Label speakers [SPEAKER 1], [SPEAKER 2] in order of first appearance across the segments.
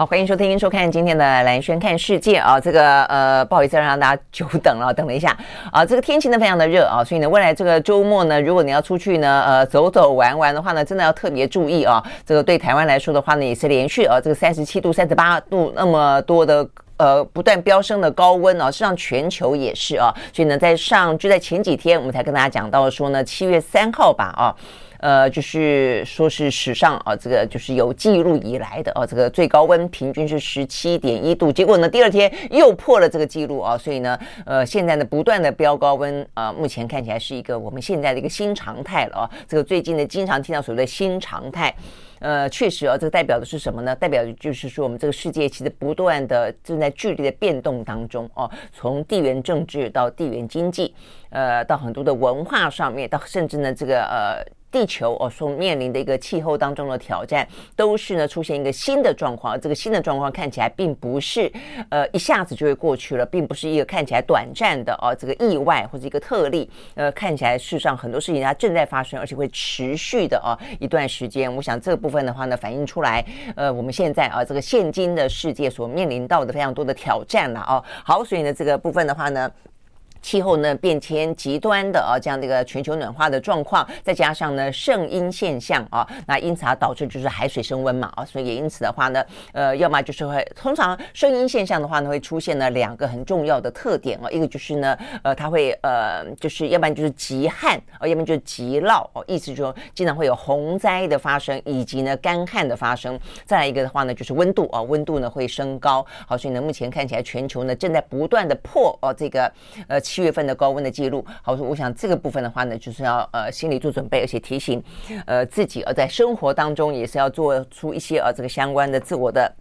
[SPEAKER 1] 好，欢迎收听、收看今天的蓝轩看世界啊！这个呃，不好意思让大家久等了，等了一下啊。这个天气呢非常的热啊，所以呢，未来这个周末呢，如果你要出去呢，呃，走走玩玩的话呢，真的要特别注意啊。这个对台湾来说的话呢，也是连续啊，这个三十七度、三十八度那么多的呃不断飙升的高温啊，实际上全球也是啊。所以呢，在上就在前几天，我们才跟大家讲到说呢，七月三号吧啊。呃，就是说是史上啊，这个就是有记录以来的啊，这个最高温平均是十七点一度，结果呢，第二天又破了这个记录啊，所以呢，呃，现在呢，不断的飙高温啊，目前看起来是一个我们现在的一个新常态了啊，这个最近呢，经常听到所谓的新常态，呃，确实啊，这个代表的是什么呢？代表的就是说，我们这个世界其实不断的正在剧烈的变动当中哦，从地缘政治到地缘经济，呃，到很多的文化上面，到甚至呢，这个呃。地球哦，所面临的一个气候当中的挑战，都是呢出现一个新的状况。这个新的状况看起来并不是呃一下子就会过去了，并不是一个看起来短暂的哦这个意外或者一个特例。呃，看起来事实上很多事情它正在发生，而且会持续的哦一段时间。我想这个部分的话呢，反映出来呃我们现在啊这个现今的世界所面临到的非常多的挑战了哦。好，所以呢这个部分的话呢。气候呢变迁极端的啊，这样的一个全球暖化的状况，再加上呢圣婴现象啊，那因此啊导致就是海水升温嘛啊，所以也因此的话呢，呃，要么就是会通常圣婴现象的话呢会出现呢两个很重要的特点啊，一个就是呢呃它会呃就是要不然就是极旱啊，要不然就是极涝哦，意思就是说经常会有洪灾的发生，以及呢干旱的发生。再来一个的话呢就是温度啊，温度呢会升高，好，所以呢目前看起来全球呢正在不断的破哦这个呃。七月份的高温的记录，好，我想这个部分的话呢，就是要呃心里做准备，而且提醒呃自己，而在生活当中也是要做出一些呃这个相关的自我的。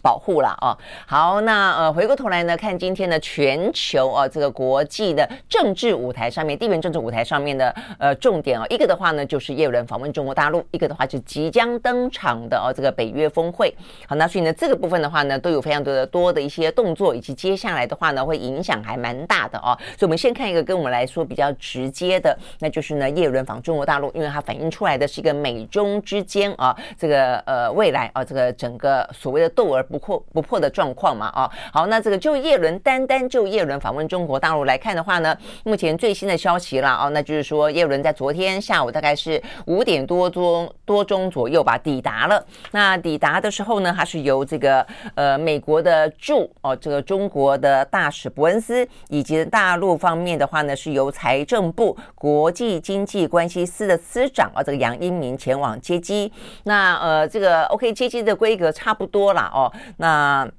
[SPEAKER 1] 保护了啊，好，那呃回过头来呢，看今天的全球啊这个国际的政治舞台上面，地缘政治舞台上面的呃重点啊，一个的话呢就是叶伦访问中国大陆，一个的话就即将登场的哦这个北约峰会。好，那所以呢这个部分的话呢都有非常多的多的一些动作，以及接下来的话呢会影响还蛮大的哦。所以我们先看一个跟我们来说比较直接的，那就是呢叶伦访中国大陆，因为它反映出来的是一个美中之间啊这个呃未来啊这个整个所谓的斗而。不破不破的状况嘛啊，好，那这个就叶伦单单就叶伦访问中国大陆来看的话呢，目前最新的消息了啊，那就是说叶伦在昨天下午大概是五点多钟多钟左右吧抵达了。那抵达的时候呢，他是由这个呃美国的驻哦这个中国的大使伯恩斯，以及大陆方面的话呢是由财政部国际经济关系司的司长啊这个杨英明前往接机。那呃这个 OK 接机的规格差不多了哦。那。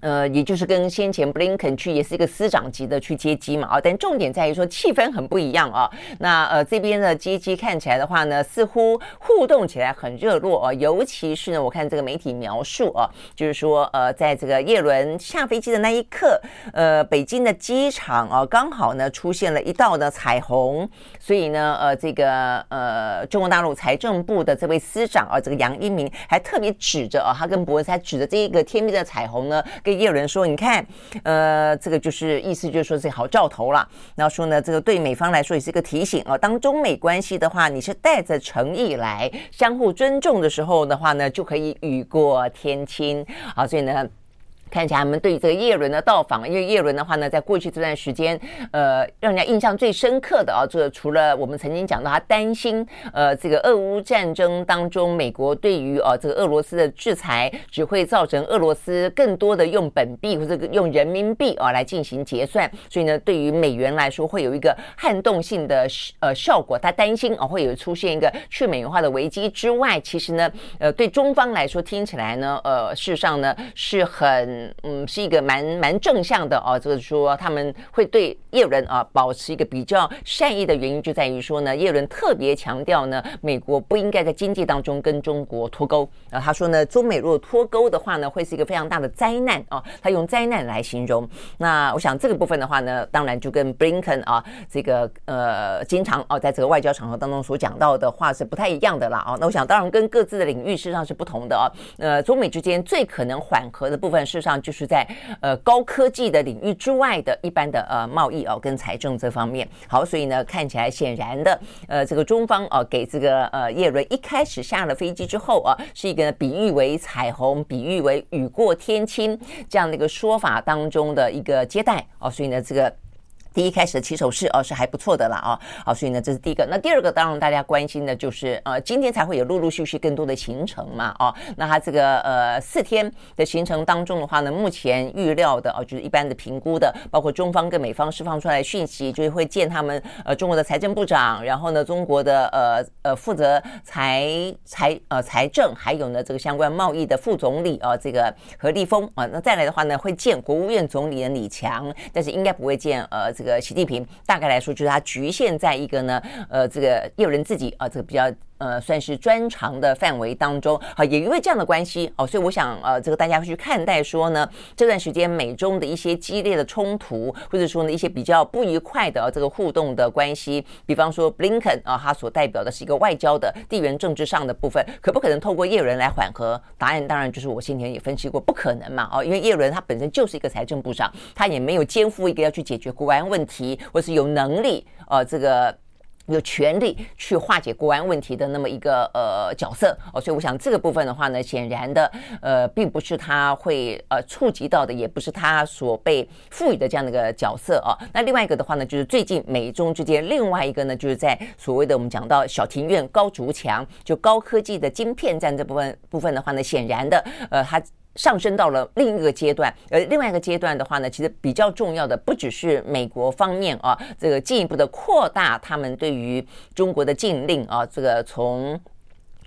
[SPEAKER 1] 呃，也就是跟先前布林肯去也是一个司长级的去接机嘛，啊，但重点在于说气氛很不一样啊。那呃这边的接机看起来的话呢，似乎互动起来很热络啊，尤其是呢，我看这个媒体描述啊，就是说呃，在这个叶伦下飞机的那一刻，呃，北京的机场啊，刚好呢出现了一道的彩虹，所以呢，呃，这个呃中国大陆财政部的这位司长啊，这个杨一鸣还特别指着啊，他跟伯恩还指着这一个天边的彩虹呢。跟叶伦说：“你看，呃，这个就是意思，就是说这好兆头了。然后说呢，这个对美方来说也是一个提醒啊。当中美关系的话，你是带着诚意来，相互尊重的时候的话呢，就可以雨过天青。啊，所以呢。”看起来他们对这个叶伦的到访，因为叶伦的话呢，在过去这段时间，呃，让人家印象最深刻的啊，这个除了我们曾经讲到他担心，呃，这个俄乌战争当中，美国对于呃这个俄罗斯的制裁只会造成俄罗斯更多的用本币或者用人民币啊来进行结算，所以呢，对于美元来说会有一个撼动性的呃效果，他担心啊会有出现一个去美元化的危机之外，其实呢，呃，对中方来说听起来呢，呃，事实上呢是很。嗯，是一个蛮蛮正向的哦，就是说他们会对叶伦啊保持一个比较善意的原因，就在于说呢，叶伦特别强调呢，美国不应该在经济当中跟中国脱钩。啊，他说呢，中美如果脱钩的话呢，会是一个非常大的灾难啊，他用灾难来形容。那我想这个部分的话呢，当然就跟布林肯啊这个呃经常啊在这个外交场合当中所讲到的话是不太一样的啦啊。那我想当然跟各自的领域事实上是不同的啊。呃，中美之间最可能缓和的部分，是上就是在呃高科技的领域之外的一般的呃贸易哦跟财政这方面，好，所以呢看起来显然的呃这个中方哦给这个呃叶伦一开始下了飞机之后啊，是一个比喻为彩虹，比喻为雨过天晴这样的一个说法当中的一个接待哦，所以呢这个。第一开始的起手式哦是还不错的啦啊，好，所以呢这是第一个。那第二个当然大家关心的就是呃今天才会有陆陆续续更多的行程嘛哦，那他这个呃四天的行程当中的话呢，目前预料的哦就是一般的评估的，包括中方跟美方释放出来讯息，就是会见他们呃中国的财政部长，然后呢中国的呃呃负责财财呃财政，还有呢这个相关贸易的副总理啊这个何立峰啊，那再来的话呢会见国务院总理的李强，但是应该不会见呃这个。个习近平大概来说，就是他局限在一个呢，呃，这个叶伦自己啊，这个比较。呃，算是专长的范围当中，好，也因为这样的关系哦，所以我想，呃，这个大家会去看待说呢，这段时间美中的一些激烈的冲突，或者说呢一些比较不愉快的这个互动的关系，比方说布林肯啊，他所代表的是一个外交的地缘政治上的部分，可不可能透过叶伦来缓和？答案当然就是我先前也分析过，不可能嘛，哦，因为叶伦他本身就是一个财政部长，他也没有肩负一个要去解决国安问题，或是有能力，呃，这个。有权利去化解国安问题的那么一个呃角色哦，所以我想这个部分的话呢，显然的呃，并不是他会呃触及到的，也不是他所被赋予的这样的一个角色哦。那另外一个的话呢，就是最近美中之间另外一个呢，就是在所谓的我们讲到小庭院高筑墙，就高科技的晶片战这部分部分的话呢，显然的呃，它。上升到了另一个阶段，而另外一个阶段的话呢，其实比较重要的不只是美国方面啊，这个进一步的扩大他们对于中国的禁令啊，这个从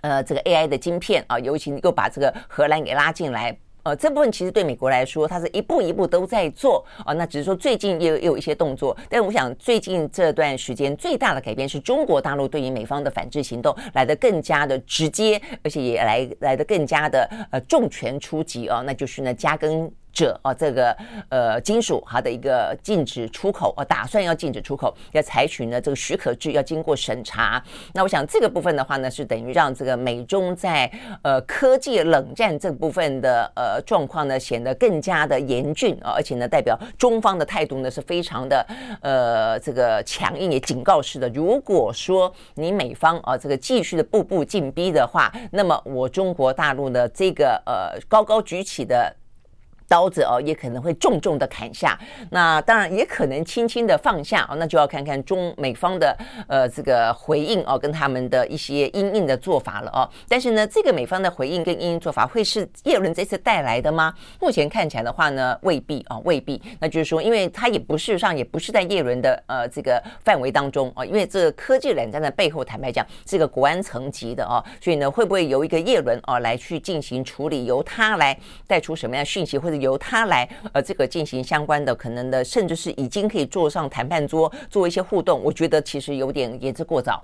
[SPEAKER 1] 呃这个 AI 的晶片啊，尤其又把这个荷兰给拉进来。呃，这部分其实对美国来说，它是一步一步都在做啊。那只是说最近也有有一些动作，但我想最近这段时间最大的改变是中国大陆对于美方的反制行动来得更加的直接，而且也来来得更加的呃重拳出击啊。那就是呢加跟。者啊，这个呃金属它的一个禁止出口啊，打算要禁止出口，要采取呢这个许可制，要经过审查。那我想这个部分的话呢，是等于让这个美中在呃科技冷战这部分的呃状况呢显得更加的严峻啊，而且呢代表中方的态度呢是非常的呃这个强硬，也警告式的。如果说你美方啊这个继续的步步进逼的话，那么我中国大陆的这个呃高高举起的。刀子哦，也可能会重重的砍下，那当然也可能轻轻的放下哦，那就要看看中美方的呃这个回应哦，跟他们的一些因应的做法了哦。但是呢，这个美方的回应跟因应做法会是叶伦这次带来的吗？目前看起来的话呢，未必啊，未必。那就是说，因为他也不事实上也不是在叶伦的呃这个范围当中啊，因为这个科技冷战的背后，坦白讲是个国安层级的哦，所以呢，会不会由一个叶伦啊来去进行处理，由他来带出什么样讯息或者？由他来，呃，这个进行相关的可能的，甚至是已经可以坐上谈判桌做一些互动，我觉得其实有点言之过早。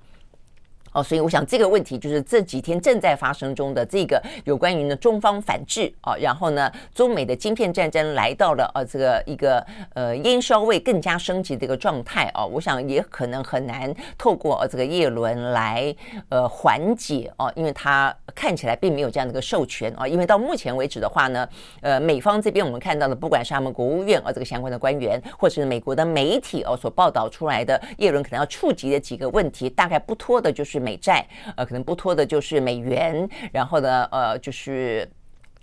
[SPEAKER 1] 哦，所以我想这个问题就是这几天正在发生中的这个有关于呢中方反制啊，然后呢中美的晶片战争来到了呃这个一个呃烟硝味更加升级的一个状态啊，我想也可能很难透过这个叶伦来呃缓解啊，因为他看起来并没有这样的一个授权啊，因为到目前为止的话呢，呃美方这边我们看到的不管是他们国务院啊这个相关的官员，或是美国的媒体哦所报道出来的叶伦可能要触及的几个问题，大概不脱的就是。美债，呃，可能不脱的就是美元，然后呢，呃，就是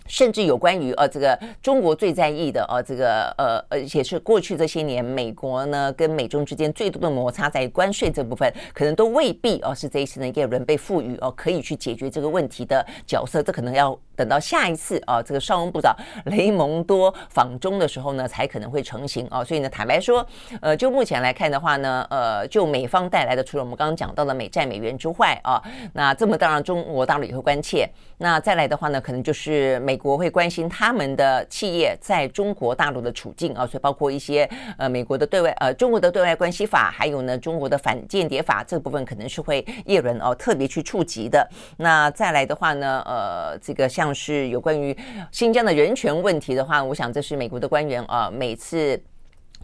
[SPEAKER 1] 甚至有关于呃这个中国最在意的呃这个呃而且是过去这些年美国呢跟美中之间最多的摩擦在关税这部分，可能都未必哦是这一次呢耶伦被赋予哦可以去解决这个问题的角色，这可能要等到下一次啊这个商务部长雷蒙多访中的时候呢才可能会成型哦。所以呢坦白说，呃就目前来看的话呢，呃就美方带来的除了我们刚刚讲到的美债美元之外啊，那这么当然中国大陆也会关切。那再来的话呢，可能就是美国会关心他们的企业在中国大陆的处境啊，所以包括一些呃美国的对外呃中国的对外关系法，还有呢中国的反间谍法这部分可能是会叶伦哦特别去触及的。那再来的话呢，呃这个像像是有关于新疆的人权问题的话，我想这是美国的官员啊每次。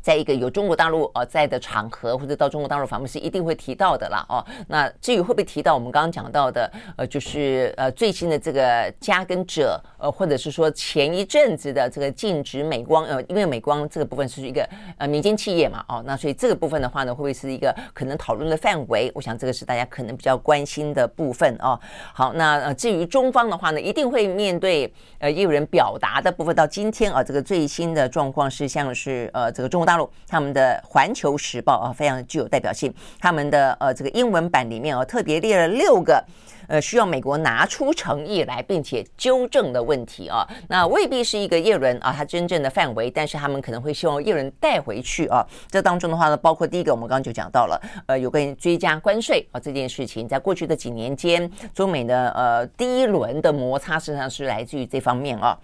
[SPEAKER 1] 在一个有中国大陆呃在的场合，或者到中国大陆访问是一定会提到的啦哦。那至于会不会提到我们刚刚讲到的呃，就是呃最新的这个加跟者呃，或者是说前一阵子的这个禁止美光呃，因为美光这个部分是一个呃民间企业嘛哦，那所以这个部分的话呢，会不会是一个可能讨论的范围？我想这个是大家可能比较关心的部分哦。好，那呃至于中方的话呢，一定会面对呃也有人表达的部分。到今天啊，这个最新的状况是像是呃这个中国。大陆他们的《环球时报》啊，非常具有代表性。他们的呃这个英文版里面啊，特别列了六个呃需要美国拿出诚意来，并且纠正的问题啊。那未必是一个叶伦啊，他真正的范围，但是他们可能会希望叶伦带回去啊。这当中的话呢，包括第一个，我们刚刚就讲到了，呃，有关于追加关税啊这件事情，在过去的几年间，中美的呃第一轮的摩擦实际上是来自于这方面啊。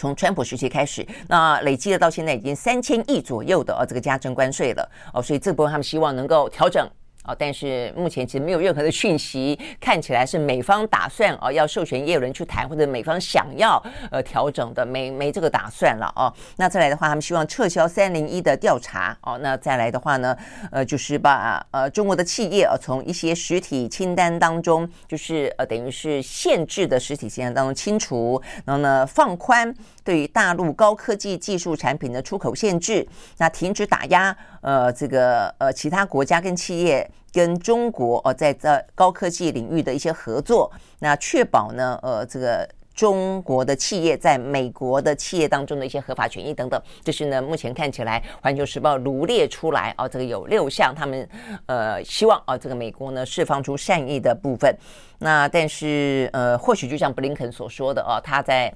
[SPEAKER 1] 从川普时期开始，那累积的到现在已经三千亿左右的，这个加征关税了哦，所以这波他们希望能够调整。哦，但是目前其实没有任何的讯息，看起来是美方打算哦要授权叶伦去谈，或者美方想要呃调整的，没没这个打算了哦。那再来的话，他们希望撤销三零一的调查哦。那再来的话呢，呃，就是把呃中国的企业啊从一些实体清单当中，就是呃等于是限制的实体清单当中清除，然后呢放宽对于大陆高科技技术产品的出口限制，那停止打压呃这个呃其他国家跟企业。跟中国哦，在这高科技领域的一些合作，那确保呢，呃，这个中国的企业在美国的企业当中的一些合法权益等等，这是呢，目前看起来《环球时报》罗列出来哦，这个有六项，他们呃希望啊，这个美国呢释放出善意的部分。那但是呃，或许就像布林肯所说的哦，他在。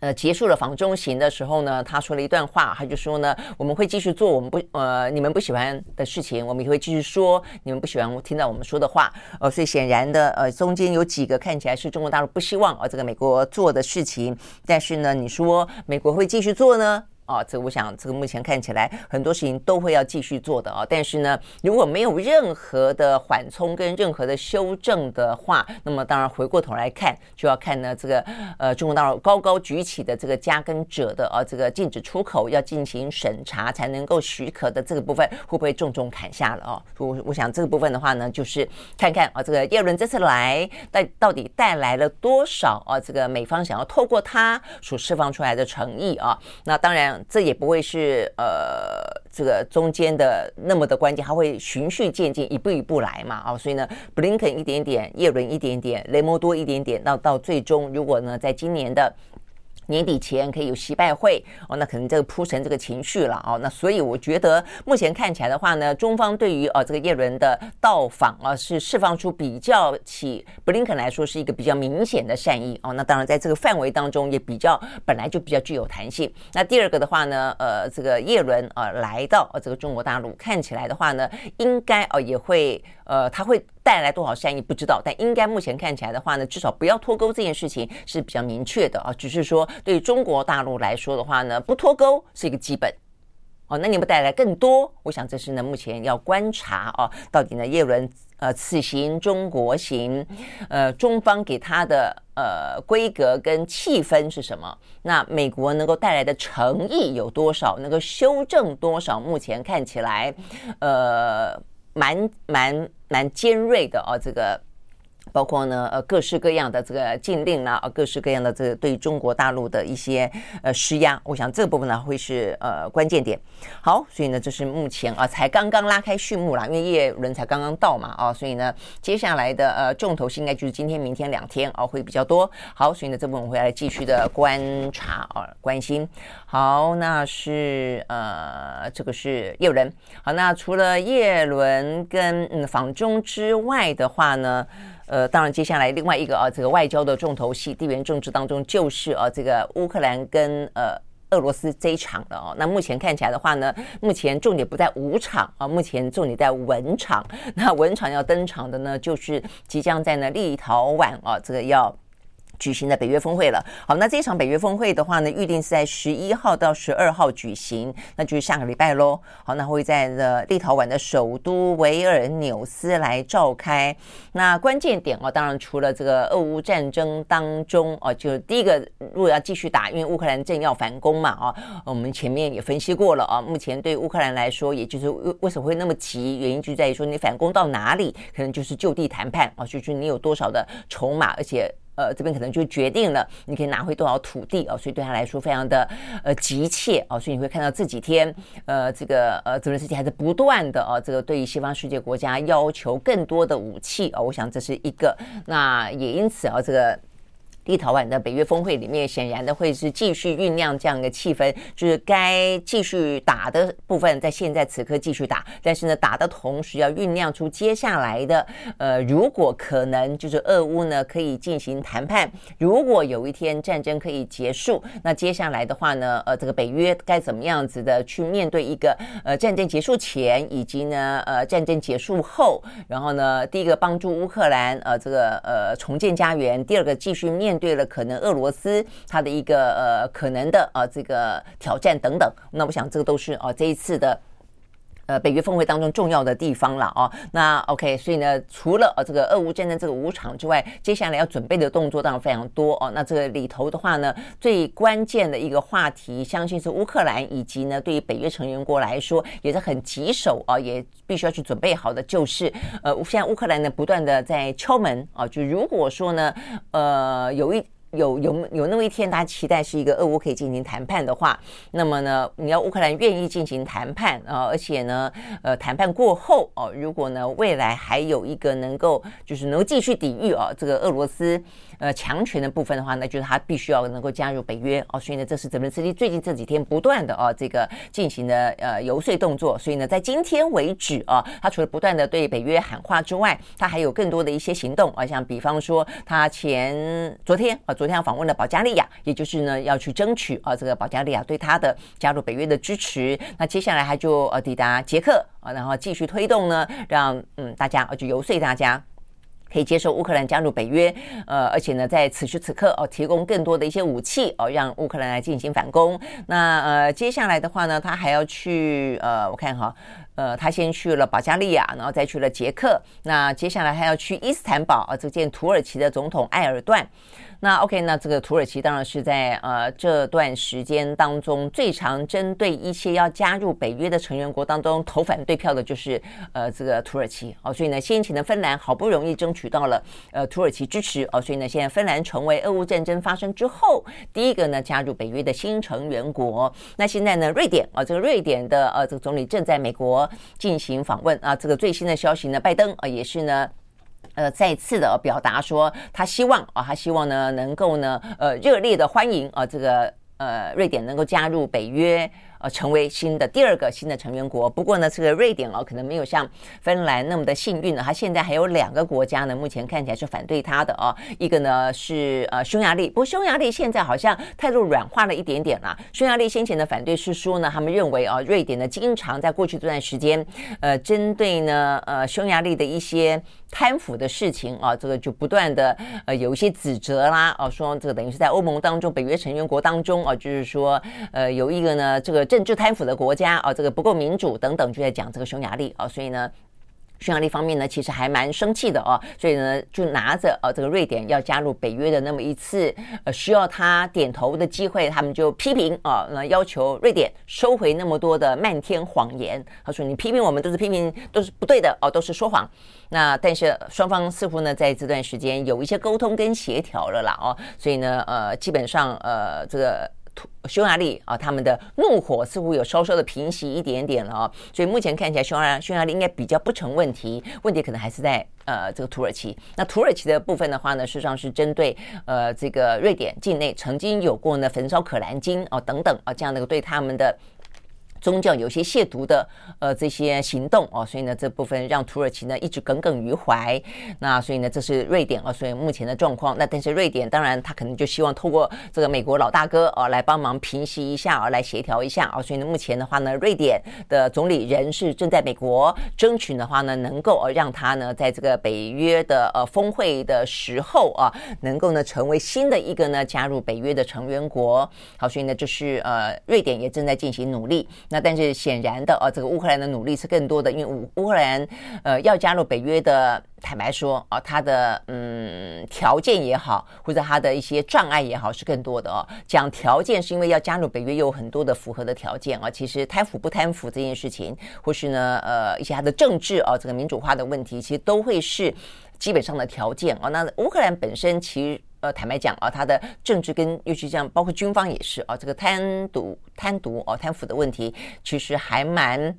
[SPEAKER 1] 呃，结束了访中行的时候呢，他说了一段话，他就说呢，我们会继续做我们不呃你们不喜欢的事情，我们也会继续说你们不喜欢听到我们说的话。呃，所以显然的，呃，中间有几个看起来是中国大陆不希望呃这个美国做的事情，但是呢，你说美国会继续做呢？啊，这个我想，这个目前看起来很多事情都会要继续做的啊。但是呢，如果没有任何的缓冲跟任何的修正的话，那么当然回过头来看，就要看呢这个呃中国大陆高高举起的这个加跟者的啊这个禁止出口要进行审查才能够许可的这个部分，会不会重重砍下了啊？我我想这个部分的话呢，就是看看啊这个叶伦这次来带到底带来了多少啊这个美方想要透过他所释放出来的诚意啊。那当然。这也不会是呃，这个中间的那么的关键，它会循序渐进，一步一步来嘛，啊、哦，所以呢，布林肯一点点，叶伦一点点，雷蒙多一点点，到到最终，如果呢，在今年的。年底前可以有习拜会哦，那可能这个铺陈这个情绪了哦，那所以我觉得目前看起来的话呢，中方对于呃这个叶伦的到访啊，是释放出比较起布林肯来说是一个比较明显的善意哦，那当然在这个范围当中也比较本来就比较具有弹性。那第二个的话呢，呃，这个叶伦啊来到呃这个中国大陆，看起来的话呢，应该哦也会呃他会。带来多少善意不知道，但应该目前看起来的话呢，至少不要脱钩这件事情是比较明确的啊。只是说对中国大陆来说的话呢，不脱钩是一个基本哦。那你们带来更多，我想这是呢目前要观察啊，到底呢叶伦呃此行中国行，呃中方给他的呃规格跟气氛是什么？那美国能够带来的诚意有多少？能够修正多少？目前看起来，呃。蛮蛮蛮尖锐的哦，这个包括呢，呃，各式各样的这个禁令啦，啊，各式各样的这个对中国大陆的一些呃施压，我想这部分呢会是呃关键点。好，所以呢，这是目前啊才刚刚拉开序幕啦，因为叶伦才刚刚到嘛，啊，所以呢，接下来的呃重头戏应该就是今天、明天两天啊会比较多。好，所以呢，这部分我会来继续的观察啊，关心。好，那是呃，这个是叶伦。好，那除了叶伦跟嗯访中之外的话呢？呃，当然，接下来另外一个啊，这个外交的重头戏，地缘政治当中就是啊，这个乌克兰跟呃俄罗斯这一场的哦。那目前看起来的话呢，目前重点不在武场啊，目前重点在文场。那文场要登场的呢，就是即将在呢立陶宛啊，这个要。举行的北约峰会了。好，那这场北约峰会的话呢，预定是在十一号到十二号举行，那就是下个礼拜喽。好，那会在的立陶宛的首都维尔纽斯来召开。那关键点哦，当然除了这个俄乌战争当中哦，就第一个，如果要继续打，因为乌克兰正要反攻嘛啊，我们前面也分析过了啊。目前对乌克兰来说，也就是为为什么会那么急，原因就在于说你反攻到哪里，可能就是就地谈判啊，就是你有多少的筹码，而且。呃，这边可能就决定了你可以拿回多少土地哦，所以对他来说非常的呃急切哦，所以你会看到这几天呃这个呃泽连斯基还是不断的哦，这个对于西方世界国家要求更多的武器哦，我想这是一个，那也因此啊这个。立陶宛的北约峰会里面，显然的会是继续酝酿这样一个气氛，就是该继续打的部分，在现在此刻继续打，但是呢，打的同时要酝酿出接下来的，呃，如果可能，就是俄乌呢可以进行谈判，如果有一天战争可以结束，那接下来的话呢，呃，这个北约该怎么样子的去面对一个呃战争结束前，以及呢，呃，战争结束后，然后呢，第一个帮助乌克兰呃这个呃重建家园，第二个继续面。对了可能俄罗斯它的一个呃可能的啊这个挑战等等，那我想这个都是啊这一次的。呃，北约峰会当中重要的地方了哦。那 OK，所以呢，除了呃这个俄乌战争这个五场之外，接下来要准备的动作当然非常多哦。那这个里头的话呢，最关键的一个话题，相信是乌克兰以及呢，对于北约成员国来说也是很棘手啊，也必须要去准备好的，就是呃，现在乌克兰呢不断的在敲门啊，就如果说呢，呃，有一。有有有那么一天，大家期待是一个俄乌可以进行谈判的话，那么呢，你要乌克兰愿意进行谈判啊，而且呢，呃，谈判过后哦，如果呢未来还有一个能够就是能够继续抵御啊这个俄罗斯呃强权的部分的话，那就是他必须要能够加入北约哦。所以呢，这是泽连斯基最近这几天不断的啊这个进行的呃游说动作。所以呢，在今天为止啊，他除了不断的对北约喊话之外，他还有更多的一些行动啊，像比方说他前昨天啊。昨天访问了保加利亚，也就是呢要去争取啊这个保加利亚对他的加入北约的支持。那接下来他就呃抵达捷克啊，然后继续推动呢，让嗯大家啊就游说大家可以接受乌克兰加入北约。呃，而且呢在此时此刻哦提供更多的一些武器哦，让乌克兰来进行反攻。那呃接下来的话呢，他还要去呃我看哈呃他先去了保加利亚，然后再去了捷克。那接下来还要去伊斯坦堡啊，这见土耳其的总统埃尔段。那 OK，那这个土耳其当然是在呃这段时间当中最常针对一些要加入北约的成员国当中投反对票的，就是呃这个土耳其哦。所以呢，先前的芬兰好不容易争取到了呃土耳其支持哦，所以呢，现在芬兰成为俄乌战争发生之后第一个呢加入北约的新成员国。那现在呢，瑞典啊，这个瑞典的呃这个总理正在美国进行访问啊。这个最新的消息呢，拜登啊也是呢。呃，再次的表达说，他希望啊，他希望呢，能够呢，呃，热烈的欢迎啊，这个呃，瑞典能够加入北约。呃，成为新的第二个新的成员国。不过呢，这个瑞典哦，可能没有像芬兰那么的幸运呢。它现在还有两个国家呢，目前看起来是反对它的哦。一个呢是呃匈牙利，不过匈牙利现在好像态度软化了一点点啦。匈牙利先前的反对是说呢，他们认为啊，瑞典呢经常在过去这段时间，呃，针对呢呃匈牙利的一些贪腐的事情啊，这个就不断的呃有一些指责啦，哦，说这个等于是在欧盟当中，北约成员国当中啊，就是说呃有一个呢这个。政治贪腐的国家啊，这个不够民主等等，就在讲这个匈牙利啊，所以呢，匈牙利方面呢，其实还蛮生气的哦，所以呢，就拿着呃这个瑞典要加入北约的那么一次呃需要他点头的机会，他们就批评啊，那要求瑞典收回那么多的漫天谎言。他说：“你批评我们都是批评，都是不对的哦，都是说谎。”那但是双方似乎呢，在这段时间有一些沟通跟协调了啦哦，所以呢，呃，基本上呃这个。匈牙利啊，他们的怒火似乎有稍稍的平息一点点了哦，所以目前看起来，匈牙匈牙利应该比较不成问题，问题可能还是在呃这个土耳其。那土耳其的部分的话呢，事实上是针对呃这个瑞典境内曾经有过呢焚烧可兰经哦等等啊这样的对他们的。宗教有些亵渎的呃这些行动哦，所以呢这部分让土耳其呢一直耿耿于怀。那所以呢这是瑞典啊，所以目前的状况。那但是瑞典当然他可能就希望透过这个美国老大哥啊来帮忙平息一下啊，来协调一下啊。所以呢目前的话呢，瑞典的总理人是正在美国争取的话呢，能够呃让他呢在这个北约的呃峰会的时候啊，能够呢成为新的一个呢加入北约的成员国。好，所以呢就是呃瑞典也正在进行努力。那但是显然的啊，这个乌克兰的努力是更多的，因为乌乌克兰呃要加入北约的，坦白说啊，它的嗯条件也好，或者它的一些障碍也好是更多的哦。讲条件是因为要加入北约，有很多的符合的条件啊。其实贪腐不贪腐这件事情，或是呢呃一些它的政治啊，这个民主化的问题，其实都会是基本上的条件啊。那乌克兰本身其实。呃，坦白讲啊，他的政治跟尤其像，包括军方也是啊，这个贪渎、贪渎哦、贪腐的问题，其实还蛮。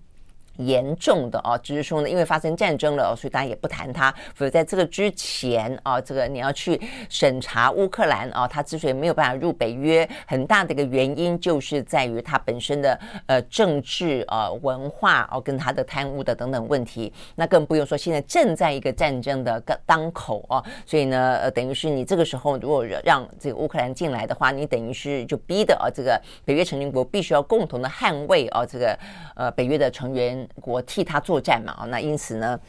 [SPEAKER 1] 严重的啊，只是说呢，因为发生战争了，所以大家也不谈它。否则在这个之前啊，这个你要去审查乌克兰啊，它之所以没有办法入北约，很大的一个原因就是在于它本身的呃政治啊、文化哦、啊，跟它的贪污的等等问题。那更不用说现在正在一个战争的当口啊，所以呢，呃，等于是你这个时候如果让这个乌克兰进来的话，你等于是就逼的啊，这个北约成员国必须要共同的捍卫啊，这个呃北约的成员。国替他作战嘛，那因此呢，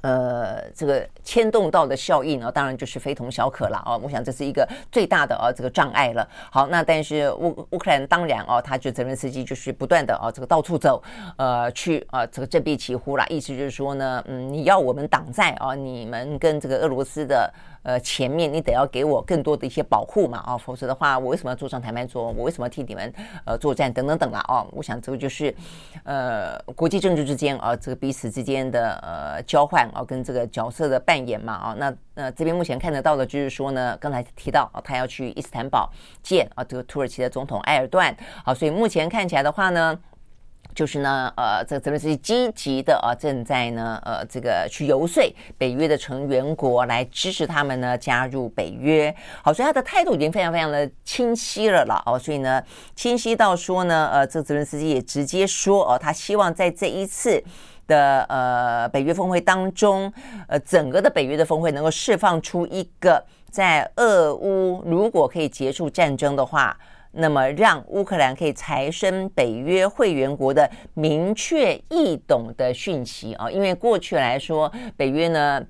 [SPEAKER 1] 呃，这个牵动到的效应呢，当然就是非同小可了啊。我想这是一个最大的啊这个障碍了。好，那但是乌乌克兰当然哦，他就泽连斯基就是不断的啊这个到处走，呃，去啊这个振臂齐呼啦，意思就是说呢，嗯，你要我们挡在啊，你们跟这个俄罗斯的。呃，前面你得要给我更多的一些保护嘛，啊，否则的话，我为什么要坐上谈判桌？我为什么要替你们呃作战？等等等啦，哦，我想这个就是呃国际政治之间啊，这个彼此之间的呃交换啊，跟这个角色的扮演嘛，啊，那呃这边目前看得到的就是说呢，刚才提到啊，他要去伊斯坦堡见啊这个土耳其的总统埃尔段，好，所以目前看起来的话呢。就是呢，呃，这个泽连斯基积极的啊，正在呢，呃，这个去游说北约的成员国来支持他们呢加入北约。好，所以他的态度已经非常非常的清晰了了哦，所以呢，清晰到说呢，呃，这个泽连斯基也直接说哦，他希望在这一次的呃北约峰会当中，呃，整个的北约的峰会能够释放出一个在俄乌如果可以结束战争的话。那么，让乌克兰可以财生北约会员国的明确易懂的讯息啊，因为过去来说，北约呢。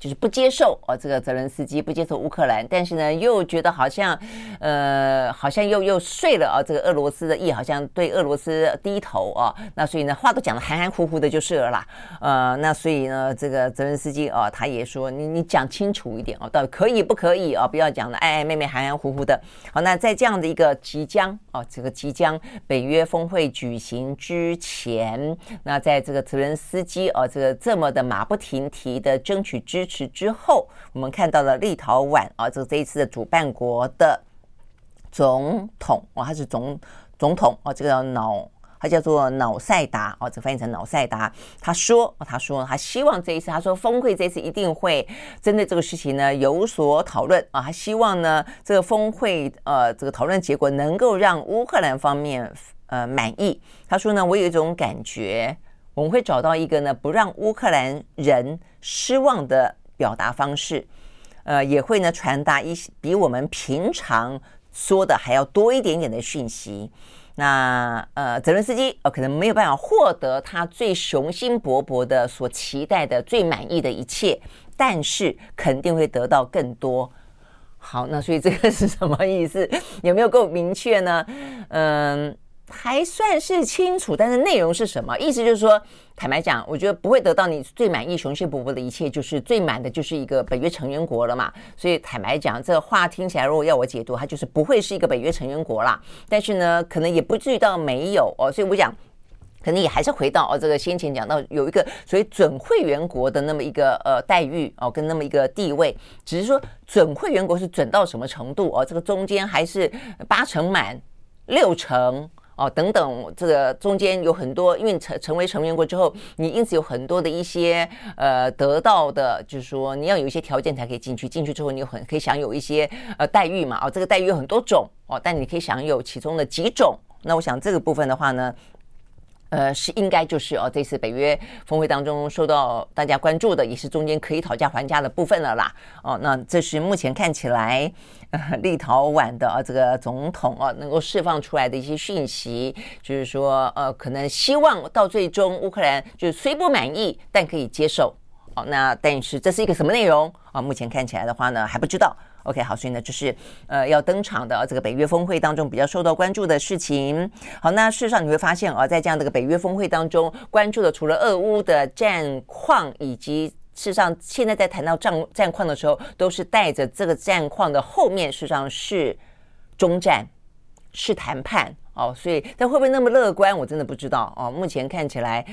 [SPEAKER 1] 就是不接受哦，这个泽连斯基不接受乌克兰，但是呢，又觉得好像，呃，好像又又睡了啊，这个俄罗斯的意，好像对俄罗斯低头啊，那所以呢，话都讲得含含糊糊的，就是了啦，呃，那所以呢，这个泽连斯基哦，他也说，你你讲清楚一点哦，到底可以不可以啊？不要讲的暧暧昧昧、含含糊糊的。好，那在这样的一个即将哦，这个即将北约峰会举行之前，那在这个泽连斯基哦，这个这么的马不停蹄的争取支。之后，我们看到了立陶宛啊，这这一次的主办国的总统啊，他是总总统啊，这个叫脑，他叫做瑙塞达啊，这翻译成瑙塞达。他说，他说他希望这一次，他说峰会这次一定会针对这个事情呢有所讨论啊，他希望呢这个峰会呃这个讨论结果能够让乌克兰方面呃满意。他说呢，我有一种感觉，我们会找到一个呢不让乌克兰人失望的。表达方式，呃，也会呢传达一些比我们平常说的还要多一点点的讯息。那呃，泽连斯基呃可能没有办法获得他最雄心勃勃的所期待的最满意的一切，但是肯定会得到更多。好，那所以这个是什么意思？有没有够明确呢？嗯、还算是清楚，但是内容是什么？意思就是说，坦白讲，我觉得不会得到你最满意、雄心勃勃的一切，就是最满的，就是一个北约成员国了嘛。所以坦白讲，这话听起来，如果要我解读，它就是不会是一个北约成员国啦。但是呢，可能也不至于到没有哦。所以我讲，可能也还是回到哦，这个先前讲到有一个所谓准会员国的那么一个呃待遇哦，跟那么一个地位，只是说准会员国是准到什么程度哦？这个中间还是八成满、六成。哦，等等，这个中间有很多，因为成成为成员国之后，你因此有很多的一些呃得到的，就是说你要有一些条件才可以进去，进去之后你很可以享有一些呃待遇嘛，哦，这个待遇有很多种哦，但你可以享有其中的几种。那我想这个部分的话呢。呃，是应该就是哦，这次北约峰会当中受到大家关注的，也是中间可以讨价还价的部分了啦。哦，那这是目前看起来，呃，立陶宛的啊这个总统啊能够释放出来的一些讯息，就是说，呃，可能希望到最终乌克兰就是虽不满意，但可以接受。哦，那但是这是一个什么内容啊？目前看起来的话呢，还不知道。OK，好，所以呢，就是呃要登场的这个北约峰会当中比较受到关注的事情。好，那事实上你会发现啊，在这样的个北约峰会当中，关注的除了俄乌的战况，以及事实上现在在谈到战战况的时候，都是带着这个战况的后面，事实上是中战，是谈判哦。所以，但会不会那么乐观，我真的不知道哦。目前看起来。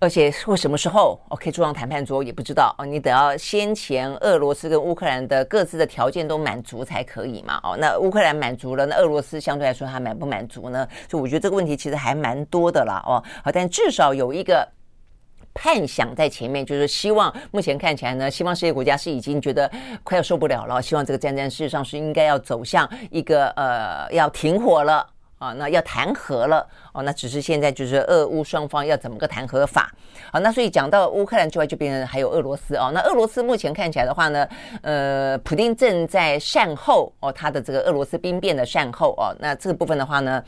[SPEAKER 1] 而且会什么时候可以坐上谈判桌也不知道哦，你得要先前俄罗斯跟乌克兰的各自的条件都满足才可以嘛哦，那乌克兰满足了，那俄罗斯相对来说还满不满足呢？所以我觉得这个问题其实还蛮多的啦哦，好，但至少有一个盼想在前面，就是希望目前看起来呢，西方世界国家是已经觉得快要受不了了，希望这个战争事实上是应该要走向一个呃要停火了。啊，那要谈和了哦，那只是现在就是俄乌双方要怎么个谈和法？好，那所以讲到乌克兰之外，就变成还有俄罗斯哦。那俄罗斯目前看起来的话呢，呃，普丁正在善后哦，他的这个俄罗斯兵变的善后哦。那这个部分的话呢，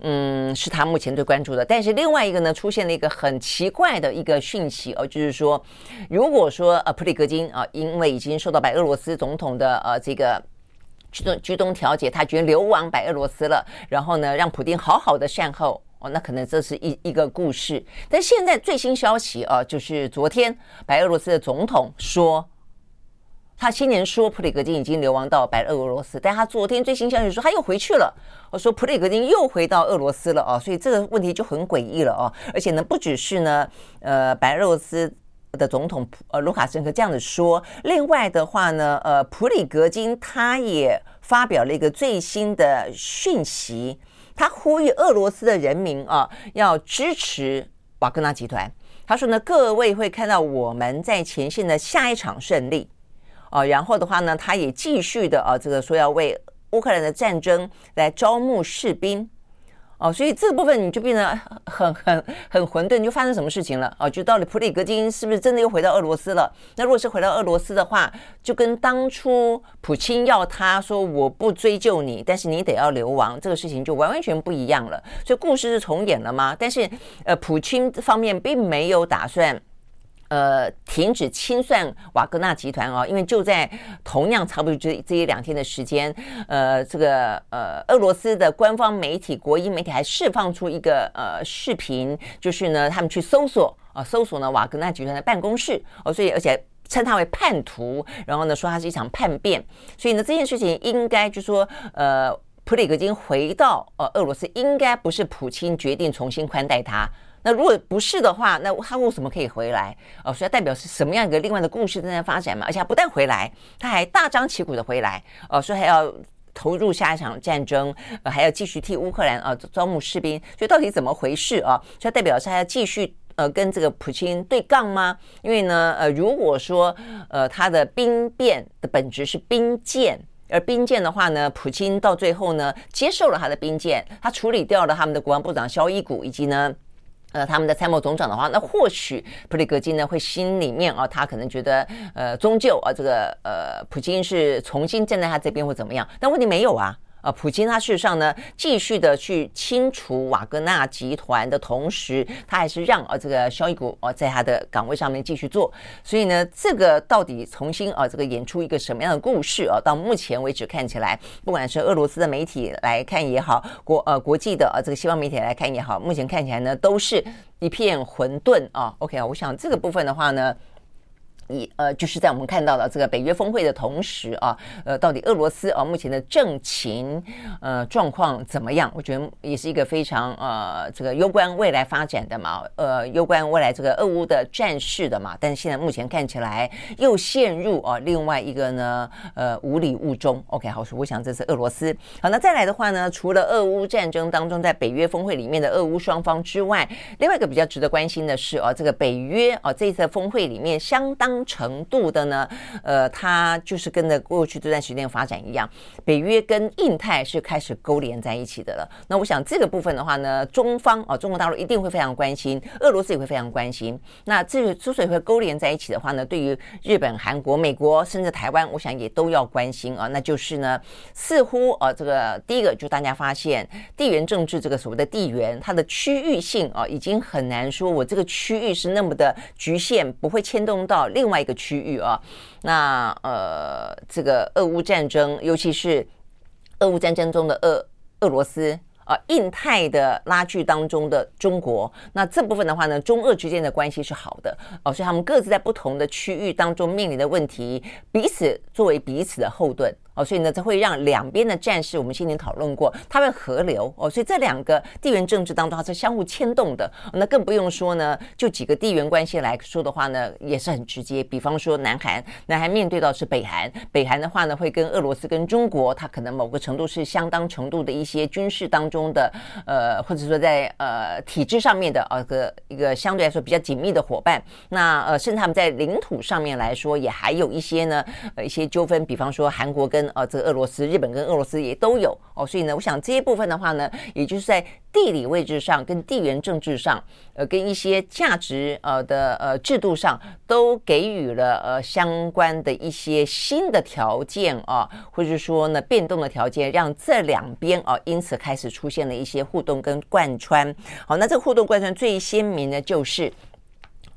[SPEAKER 1] 嗯，是他目前最关注的。但是另外一个呢，出现了一个很奇怪的一个讯息哦，就是说，如果说呃普里格金啊，因为已经受到白俄罗斯总统的呃这个。居中居中调解，他决定流亡白俄罗斯了。然后呢，让普丁好好的善后哦。那可能这是一一个故事。但现在最新消息啊，就是昨天白俄罗斯的总统说，他今年说普里格金已经流亡到白俄罗斯，但他昨天最新消息说他又回去了。我说普里格金又回到俄罗斯了啊，所以这个问题就很诡异了啊。而且呢，不只是呢，呃，白俄罗斯。的总统呃卢卡申科这样子说，另外的话呢，呃普里格金他也发表了一个最新的讯息，他呼吁俄罗斯的人民啊要支持瓦格纳集团。他说呢，各位会看到我们在前线的下一场胜利啊，然后的话呢，他也继续的啊这个说要为乌克兰的战争来招募士兵。哦，所以这部分你就变得很很很混沌，就发生什么事情了？哦，就到底普里格金是不是真的又回到俄罗斯了？那如果是回到俄罗斯的话，就跟当初普京要他说我不追究你，但是你得要流亡，这个事情就完完全不一样了。所以故事是重演了吗？但是呃，普京方面并没有打算。呃，停止清算瓦格纳集团哦，因为就在同样差不多这这一两天的时间，呃，这个呃，俄罗斯的官方媒体、国营媒体还释放出一个呃视频，就是呢，他们去搜索啊、呃，搜索呢瓦格纳集团的办公室哦，所以而且称他为叛徒，然后呢说他是一场叛变，所以呢这件事情应该就说呃，普里格金回到呃俄罗斯，应该不是普京决定重新宽待他。那如果不是的话，那他为什么可以回来？哦，所以代表是什么样一个另外的故事正在发展嘛？而且他不但回来，他还大张旗鼓的回来，哦，所以还要投入下一场战争，呃，还要继续替乌克兰啊招募士兵。所以到底怎么回事啊？所以代表是还要继续呃跟这个普京对杠吗？因为呢，呃，如果说呃他的兵变的本质是兵谏，而兵谏的话呢，普京到最后呢接受了他的兵谏，他处理掉了他们的国防部长肖伊古以及呢。呃，他们的参谋总长的话，那或许普里格金呢会心里面啊，他可能觉得呃，终究啊，这个呃，普京是重新站在他这边或怎么样？但问题没有啊，呃，普京他事实上呢，继续的去清除瓦格纳集团的同时，他还是让呃这个肖伊古呃在他的岗位上面继续做。所以呢，这个到底重新呃这个演出一个什么样的故事啊？到目前为止看起来，不管是俄罗斯的媒体来看也好，国呃国际的呃这个西方媒体来看也好，目前看起来呢都是一片混沌啊。OK 啊，我想这个部分的话呢。以呃，就是在我们看到的这个北约峰会的同时啊，呃，到底俄罗斯啊目前的政情呃状况怎么样？我觉得也是一个非常呃这个攸关未来发展的嘛，呃，攸关未来这个俄乌的战事的嘛。但是现在目前看起来又陷入啊另外一个呢呃无里雾中。OK，好，我想这是俄罗斯。好，那再来的话呢，除了俄乌战争当中在北约峰会里面的俄乌双方之外，另外一个比较值得关心的是啊，这个北约啊这次峰会里面相当。程度的呢，呃，它就是跟着过去这段时间的发展一样，北约跟印太是开始勾连在一起的了。那我想这个部分的话呢，中方啊、哦，中国大陆一定会非常关心，俄罗斯也会非常关心。那这个之所以会勾连在一起的话呢，对于日本、韩国、美国甚至台湾，我想也都要关心啊。那就是呢，似乎啊，这个第一个就大家发现地缘政治这个所谓的地缘，它的区域性啊，已经很难说我这个区域是那么的局限，不会牵动到另外一个区域啊，那呃，这个俄乌战争，尤其是俄乌战争中的俄俄罗斯啊，印太的拉锯当中的中国，那这部分的话呢，中俄之间的关系是好的哦，所以他们各自在不同的区域当中面临的问题，彼此作为彼此的后盾。哦，所以呢，这会让两边的战事，我们先前讨论过，它会合流哦。所以这两个地缘政治当中，它是相互牵动的。那更不用说呢，就几个地缘关系来说的话呢，也是很直接。比方说，南韩，南韩面对到是北韩，北韩的话呢，会跟俄罗斯、跟中国，它可能某个程度是相当程度的一些军事当中的，呃，或者说在呃体制上面的呃个一个相对来说比较紧密的伙伴。那呃，甚至他们在领土上面来说，也还有一些呢，呃，一些纠纷。比方说，韩国跟呃，这个俄罗斯、日本跟俄罗斯也都有哦，所以呢，我想这些部分的话呢，也就是在地理位置上、跟地缘政治上，呃，跟一些价值呃的呃制度上，都给予了呃相关的一些新的条件啊，或者说呢变动的条件，让这两边啊因此开始出出现了一些互动跟贯穿。好，那这个互动贯穿最鲜明的就是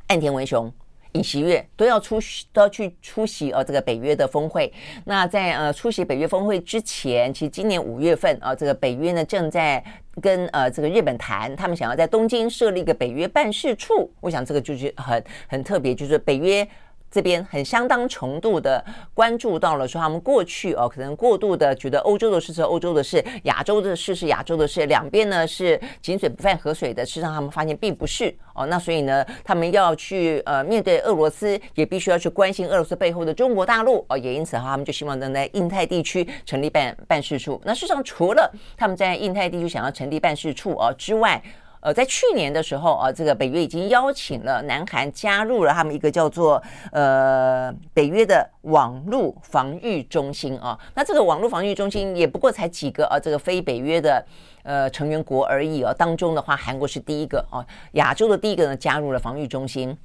[SPEAKER 1] 岸田文雄。尹锡悦都要出席，都要去出席哦这个北约的峰会。那在呃出席北约峰会之前，其实今年五月份啊，这个北约呢正在跟呃这个日本谈，他们想要在东京设立一个北约办事处。我想这个就是很很特别，就是北约。这边很相当程度的关注到了，说他们过去哦，可能过度的觉得欧洲的事是欧洲的事，亚洲的事是亚洲的事，两边呢是井水不犯河水的。事实上，他们发现并不是哦。那所以呢，他们要去呃面对俄罗斯，也必须要去关心俄罗斯背后的中国大陆哦。也因此哈，他们就希望能在印太地区成立办办事处。那事实上，除了他们在印太地区想要成立办事处哦之外，呃，在去年的时候啊，这个北约已经邀请了南韩加入了他们一个叫做呃北约的网络防御中心啊。那这个网络防御中心也不过才几个啊，这个非北约的呃成员国而已啊。当中的话，韩国是第一个啊，亚洲的第一个呢加入了防御中心。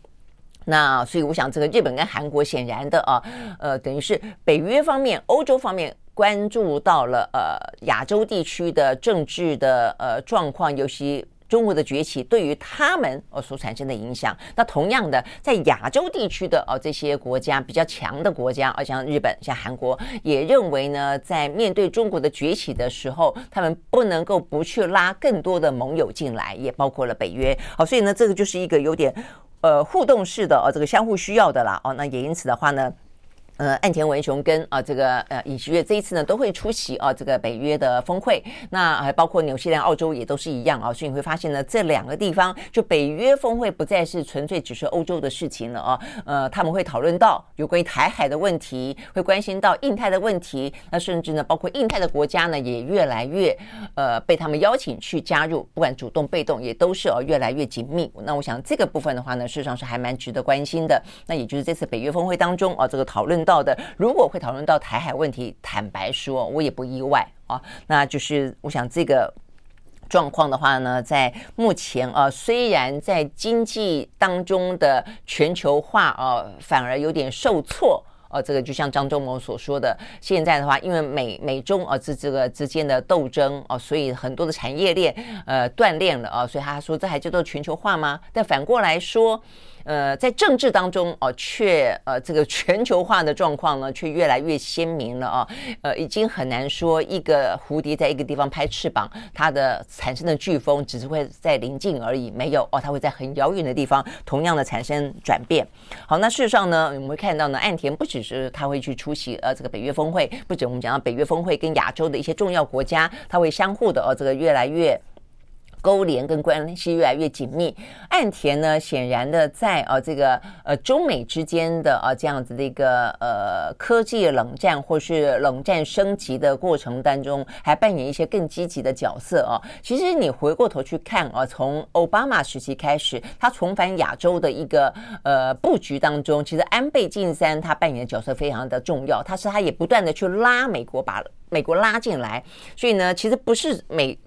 [SPEAKER 1] 那所以我想，这个日本跟韩国显然的啊，呃，等于是北约方面、欧洲方面关注到了呃亚洲地区的政治的呃状况，尤其。中国的崛起对于他们呃所产生的影响，那同样的，在亚洲地区的呃这些国家比较强的国家，而像日本、像韩国，也认为呢，在面对中国的崛起的时候，他们不能够不去拉更多的盟友进来，也包括了北约。好，所以呢，这个就是一个有点呃互动式的呃这个相互需要的啦。哦，那也因此的话呢。呃，岸田文雄跟啊这个呃尹锡悦这一次呢都会出席啊这个北约的峰会，那还包括纽西兰、澳洲也都是一样啊，所以你会发现呢这两个地方就北约峰会不再是纯粹只是欧洲的事情了啊，呃他们会讨论到有关于台海的问题，会关心到印太的问题，那甚至呢包括印太的国家呢也越来越呃被他们邀请去加入，不管主动被动也都是哦越来越紧密。那我想这个部分的话呢，事实上是还蛮值得关心的。那也就是这次北约峰会当中啊这个讨论到。到的，如果会讨论到台海问题，坦白说，我也不意外啊。那就是我想这个状况的话呢，在目前啊，虽然在经济当中的全球化啊，反而有点受挫啊，这个就像张忠谋所说的，现在的话，因为美美中啊这这个之间的斗争啊，所以很多的产业链呃断裂了啊，所以他说这还叫做全球化吗？但反过来说。呃，在政治当中哦，却呃这个全球化的状况呢，却越来越鲜明了啊。呃，已经很难说一个蝴蝶在一个地方拍翅膀，它的产生的飓风只是会在临近而已，没有哦，它会在很遥远的地方同样的产生转变。好，那事实上呢，我们会看到呢，岸田不只是他会去出席呃这个北约峰会，不止我们讲到北约峰会跟亚洲的一些重要国家，他会相互的哦这个越来越。勾连跟关系越来越紧密，岸田呢，显然的在呃这个呃中美之间的呃这样子的一个呃科技冷战或是冷战升级的过程当中，还扮演一些更积极的角色啊。其实你回过头去看啊，从奥巴马时期开始，他重返亚洲的一个呃布局当中，其实安倍晋三他扮演的角色非常的重要，他是他也不断的去拉美国，把美国拉进来，所以呢，其实不是美。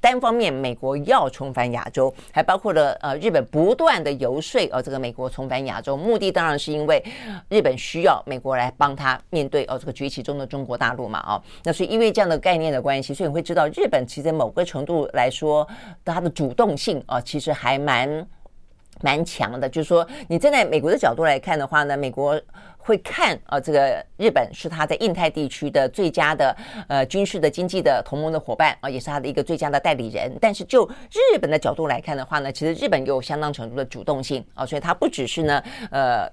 [SPEAKER 1] 单方面，美国要重返亚洲，还包括了呃日本不断的游说，呃这个美国重返亚洲，目的当然是因为日本需要美国来帮他面对哦这个崛起中的中国大陆嘛，哦，那所以因为这样的概念的关系，所以你会知道日本其实某个程度来说，它的主动性啊，其实还蛮蛮强的。就是说，你站在美国的角度来看的话呢，美国。会看啊，这个日本是他在印太地区的最佳的呃军事的经济的同盟的伙伴啊，也是他的一个最佳的代理人。但是就日本的角度来看的话呢，其实日本有相当程度的主动性啊，所以它不只是呢呃。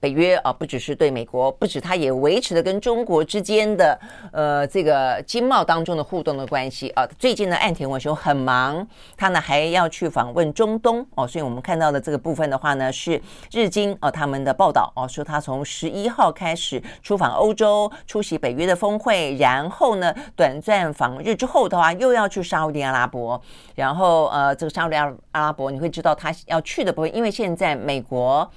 [SPEAKER 1] 北约啊，不只是对美国，不止它也维持了跟中国之间的呃这个经贸当中的互动的关系啊。最近呢，岸田文雄很忙，他呢还要去访问中东哦，所以我们看到的这个部分的话呢，是日经哦他们的报道哦，说他从十一号开始出访欧洲，出席北约的峰会，然后呢短暂访日之后的话，又要去沙乌地阿拉伯，然后呃这个沙乌地阿拉伯你会知道他要去的部分，因为现在美国。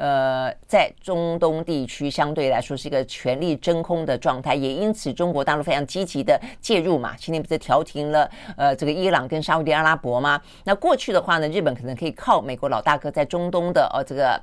[SPEAKER 1] 呃，在中东地区相对来说是一个权力真空的状态，也因此中国大陆非常积极的介入嘛。今天不是调停了呃这个伊朗跟沙乌地阿拉伯吗？那过去的话呢，日本可能可以靠美国老大哥在中东的呃这个。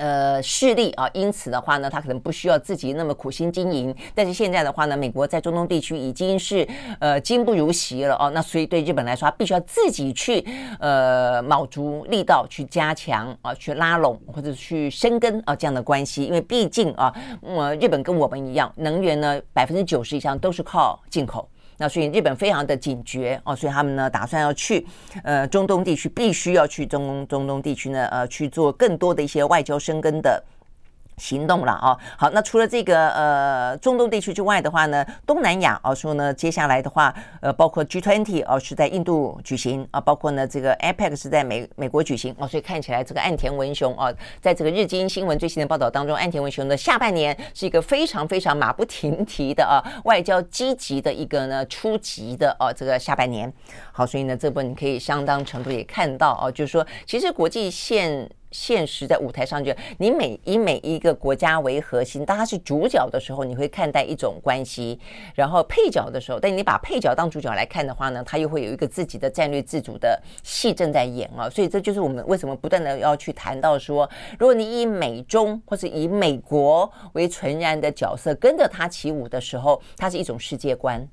[SPEAKER 1] 呃，势力啊，因此的话呢，他可能不需要自己那么苦心经营。但是现在的话呢，美国在中东地区已经是呃今不如昔了哦。那所以对日本来说，他必须要自己去呃卯足力道去加强啊，去拉拢或者去深耕啊这样的关系。因为毕竟啊，呃，日本跟我们一样，能源呢百分之九十以上都是靠进口。那所以日本非常的警觉哦，所以他们呢打算要去呃中东地区，必须要去中中东地区呢呃去做更多的一些外交深耕的。行动了啊！好，那除了这个呃中东地区之外的话呢，东南亚哦说呢，接下来的话呃包括 G20 哦是在印度举行啊，包括呢这个 APEC 是在美美国举行哦，所以看起来这个岸田文雄啊，在这个日经新闻最新的报道当中，岸田文雄的下半年是一个非常非常马不停蹄的啊外交积极的一个呢出击的哦这个下半年。好，所以呢这部分你可以相当程度也看到哦，就是说其实国际线现实在舞台上，就你每以每一个国家为核心，当他是主角的时候，你会看待一种关系；然后配角的时候，但你把配角当主角来看的话呢，他又会有一个自己的战略自主的戏正在演啊。所以这就是我们为什么不断的要去谈到说，如果你以美中或者以美国为纯然的角色跟着他起舞的时候，它是一种世界观。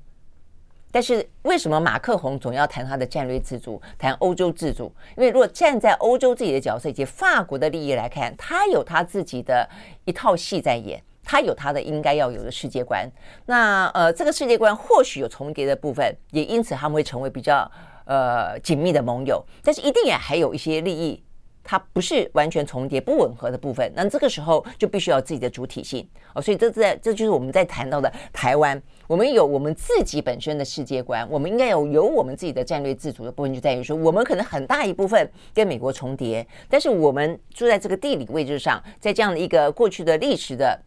[SPEAKER 1] 但是为什么马克宏总要谈他的战略自主，谈欧洲自主？因为如果站在欧洲自己的角色以及法国的利益来看，他有他自己的一套戏在演，他有他的应该要有的世界观。那呃，这个世界观或许有重叠的部分，也因此他们会成为比较呃紧密的盟友。但是一定也还有一些利益。它不是完全重叠、不吻合的部分，那这个时候就必须要自己的主体性哦。所以这在这就是我们在谈到的台湾，我们有我们自己本身的世界观，我们应该有有我们自己的战略自主的部分，就在于说，我们可能很大一部分跟美国重叠，但是我们住在这个地理位置上，在这样的一个过去的历史的。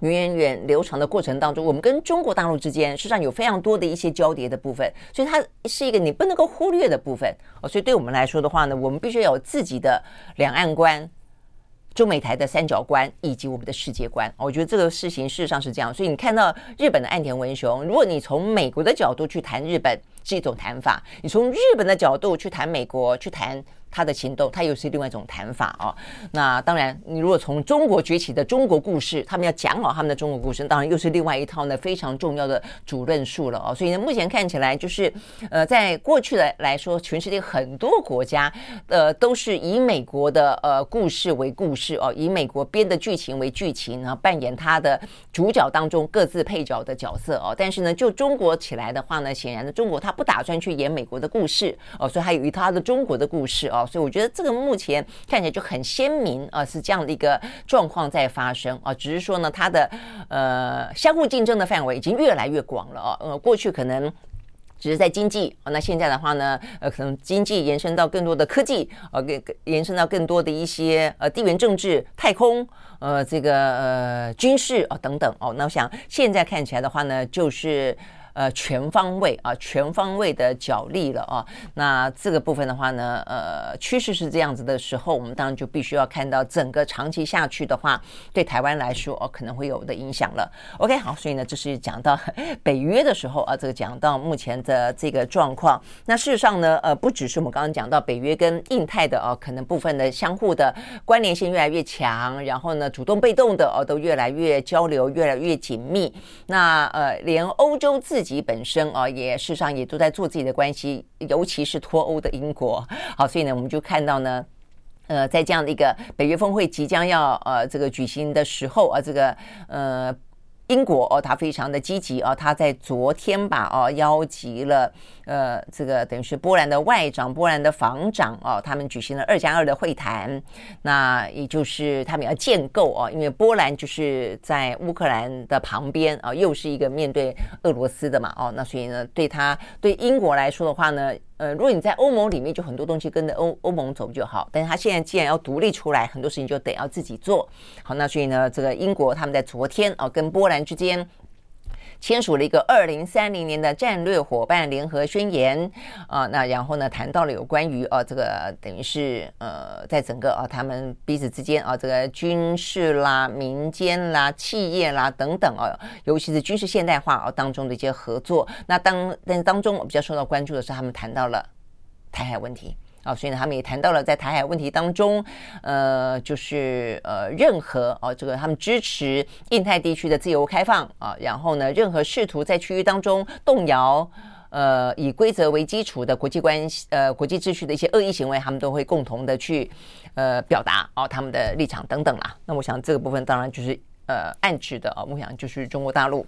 [SPEAKER 1] 源远流长的过程当中，我们跟中国大陆之间实际上有非常多的一些交叠的部分，所以它是一个你不能够忽略的部分哦。所以对我们来说的话呢，我们必须要有自己的两岸观、中美台的三角观以及我们的世界观。我觉得这个事情事实上是这样。所以你看到日本的岸田文雄，如果你从美国的角度去谈日本是一种谈法，你从日本的角度去谈美国、去谈他的行动，他又是另外一种谈法哦。那当然，你如果从中国崛起的中国故事，他们要讲好他们的中国故事，当然又是另外一套呢非常重要的主论述了哦。所以呢，目前看起来就是，呃，在过去的来说，全世界很多国家呃都是以美国的呃故事为故事哦，以美国编的剧情为剧情，然后扮演他的主角当中各自配角的角色哦。但是呢，就中国起来的话呢，显然的中国他不打算去演美国的故事哦，所以还有一套他的中国的故事哦。所以我觉得这个目前看起来就很鲜明啊，是这样的一个状况在发生啊。只是说呢，它的呃相互竞争的范围已经越来越广了啊。呃，过去可能只是在经济，那现在的话呢，呃，可能经济延伸到更多的科技啊，更延伸到更多的一些呃地缘政治、太空呃这个呃军事啊等等哦。那我想现在看起来的话呢，就是。呃，全方位啊，全方位的角力了啊。那这个部分的话呢，呃，趋势是这样子的时候，我们当然就必须要看到整个长期下去的话，对台湾来说哦，可能会有的影响了。OK，好，所以呢，这是讲到 北约的时候啊，这个讲到目前的这个状况。那事实上呢，呃，不只是我们刚刚讲到北约跟印太的哦，可能部分的相互的关联性越来越强，然后呢，主动被动的哦，都越来越交流，越来越紧密。那呃，连欧洲自己己本身啊，也事实上也都在做自己的关系，尤其是脱欧的英国。好，所以呢，我们就看到呢，呃，在这样的一个北约峰会即将要呃这个举行的时候啊，这个呃。英国哦，他非常的积极哦，他在昨天吧哦，邀集了呃这个等于是波兰的外长、波兰的防长哦，他们举行了二加二的会谈。那也就是他们要建构哦，因为波兰就是在乌克兰的旁边啊，又是一个面对俄罗斯的嘛哦，那所以呢，对他对英国来说的话呢。呃，如果你在欧盟里面，就很多东西跟着欧欧盟走就好。但是他现在既然要独立出来，很多事情就得要自己做。好，那所以呢，这个英国他们在昨天啊，跟波兰之间。签署了一个二零三零年的战略伙伴联合宣言啊，那然后呢，谈到了有关于啊这个等于是呃，在整个啊他们彼此之间啊这个军事啦、民间啦、企业啦等等啊，尤其是军事现代化啊当中的一些合作。那当但当中我比较受到关注的是，他们谈到了台海问题。啊，所以呢，他们也谈到了在台海问题当中，呃，就是呃，任何啊，这个他们支持印太地区的自由开放啊，然后呢，任何试图在区域当中动摇呃以规则为基础的国际关系呃国际秩序的一些恶意行为，他们都会共同的去呃表达啊他们的立场等等啦。那我想这个部分当然就是呃暗指的啊，我想就是中国大陆。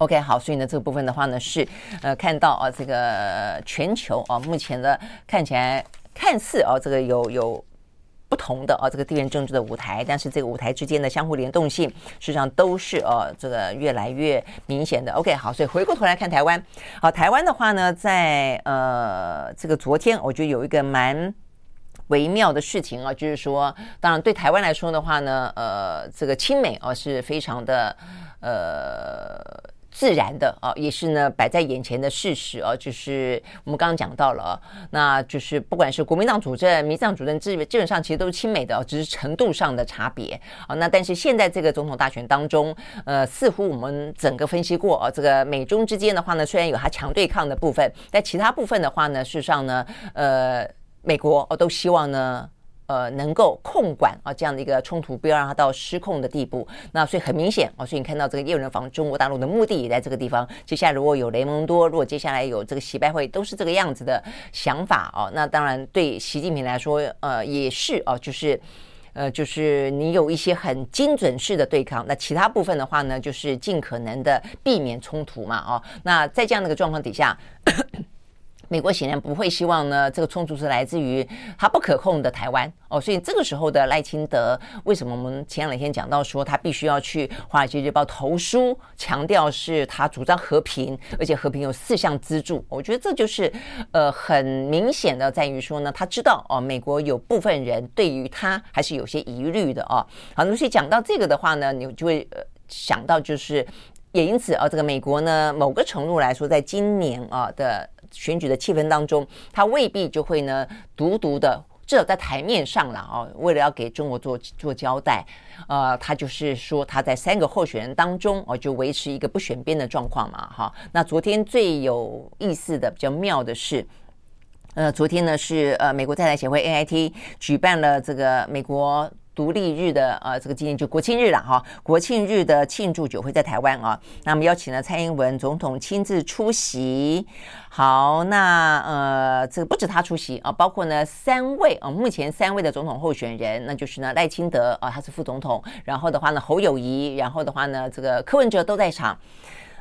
[SPEAKER 1] OK，好，所以呢，这个部分的话呢，是呃，看到啊，这个全球啊，目前的看起来看似啊，这个有有不同的啊，这个地缘政治的舞台，但是这个舞台之间的相互联动性，实际上都是啊，这个越来越明显的。OK，好，所以回过头来看台湾，好，台湾的话呢，在呃这个昨天，我觉得有一个蛮微妙的事情啊，就是说，当然对台湾来说的话呢，呃，这个亲美啊是非常的呃。自然的啊，也是呢摆在眼前的事实啊，就是我们刚刚讲到了，那就是不管是国民党主政、民进党主政，基基本上其实都是亲美的，只是程度上的差别啊。那但是现在这个总统大选当中，呃，似乎我们整个分析过啊，这个美中之间的话呢，虽然有它强对抗的部分，但其他部分的话呢，事实上呢，呃，美国哦都希望呢。呃，能够控管啊这样的一个冲突，不要让它到失控的地步。那所以很明显啊，所以你看到这个叶人防中国大陆的目的也在这个地方。接下来如果有雷蒙多，如果接下来有这个习拜会，都是这个样子的想法哦。那当然对习近平来说，呃，也是哦，就是呃，就是你有一些很精准式的对抗，那其他部分的话呢，就是尽可能的避免冲突嘛。哦，那在这样的一个状况底下。美国显然不会希望呢，这个冲突是来自于他不可控的台湾哦，所以这个时候的赖清德，为什么我们前两天讲到说他必须要去《华尔街日报》投书，强调是他主张和平，而且和平有四项支柱，我觉得这就是呃很明显的在于说呢，他知道哦，美国有部分人对于他还是有些疑虑的哦。好，那所以讲到这个的话呢，你就会想到就是。也因此啊，这个美国呢，某个程度来说，在今年啊的选举的气氛当中，他未必就会呢独独的，至少在台面上了啊，为了要给中国做做交代，呃，他就是说他在三个候选人当中哦，就维持一个不选边的状况嘛，哈。那昨天最有意思的、比较妙的是。呃，昨天呢是呃美国在台协会 AIT 举办了这个美国。独立日的呃，这个纪念就国庆日了哈，国庆日的庆祝酒会在台湾啊，那么邀请了蔡英文总统亲自出席。好，那呃，这个不止他出席啊，包括呢三位啊，目前三位的总统候选人，那就是呢赖清德啊，他是副总统，然后的话呢侯友谊，然后的话呢这个柯文哲都在场。